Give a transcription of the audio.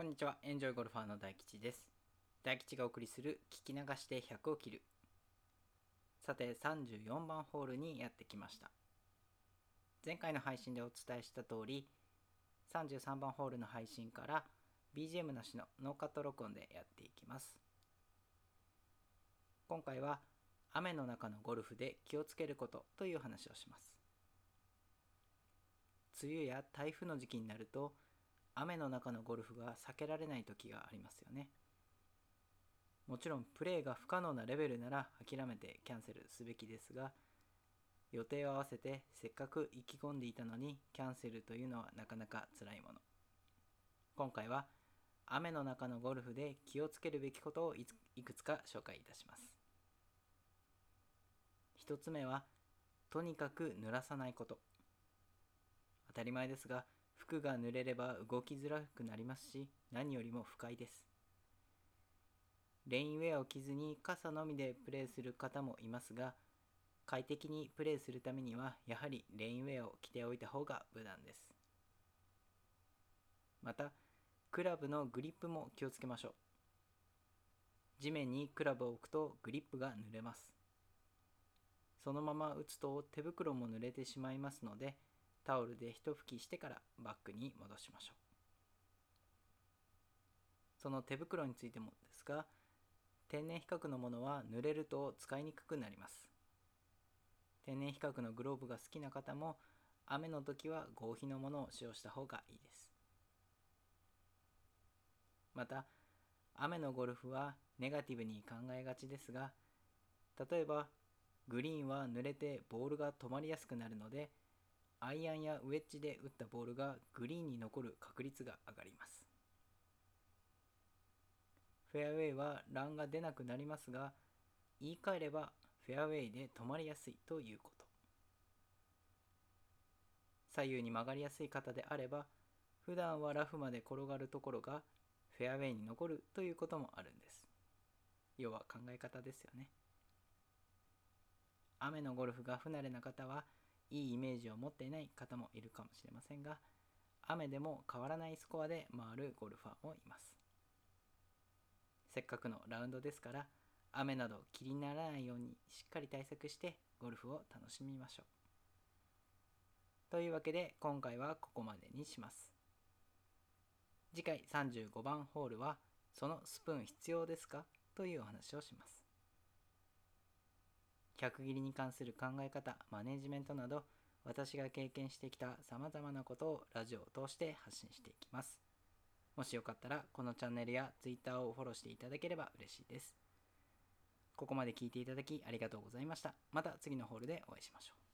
こんにちは、エンジョイゴルファーの大吉です。大吉がお送りする聞き流して100を切る。さて、34番ホールにやってきました。前回の配信でお伝えした通り、33番ホールの配信から BGM なしのノーカット録音でやっていきます。今回は雨の中のゴルフで気をつけることという話をします。梅雨や台風の時期になると雨の中のゴルフが避けられない時がありますよね。もちろんプレーが不可能なレベルなら諦めてキャンセルすべきですが予定を合わせてせっかく意気込んでいたのにキャンセルというのはなかなか辛いもの。今回は雨の中のゴルフで気をつけるべきことをいくつか紹介いたします。1つ目はとにかく濡らさないこと。当たり前ですが服が濡れれば動きづらくなりますし何よりも不快です。レインウェアを着ずに傘のみでプレーする方もいますが快適にプレーするためにはやはりレインウェアを着ておいた方が無難です。またクラブのグリップも気をつけましょう。地面にクラブを置くとグリップが濡れます。そのまま打つと手袋も濡れてしまいますのでタオルで一拭きしてからバッグに戻しましょう。その手袋についてもですが天然比較のものは濡れると使いにくくなります。天然比較のグローブが好きな方も雨の時は合皮のものを使用した方がいいです。また雨のゴルフはネガティブに考えがちですが例えばグリーンは濡れてボールが止まりやすくなるのでアイアンやウェッジで打ったボールがグリーンに残る確率が上がります。フェアウェイはランが出なくなりますが、言い換えればフェアウェイで止まりやすいということ。左右に曲がりやすい方であれば、普段はラフまで転がるところがフェアウェイに残るということもあるんです。要は考え方ですよね。雨のゴルフが不慣れな方は、いいイメージを持っていない方もいるかもしれませんが雨でも変わらないスコアで回るゴルファーもいます。せっかくのラウンドですから雨など気にならないようにしっかり対策してゴルフを楽しみましょう。というわけで今回はここまでにします。次回35番ホールはそのスプーン必要ですか？というお話をします。客切りに関する考え方、マネジメントなど、私が経験してきた様々なことをラジオを通して発信していきます。もしよかったら、このチャンネルや Twitter をフォローしていただければ嬉しいです。ここまで聞いていただきありがとうございました。また次のホールでお会いしましょう。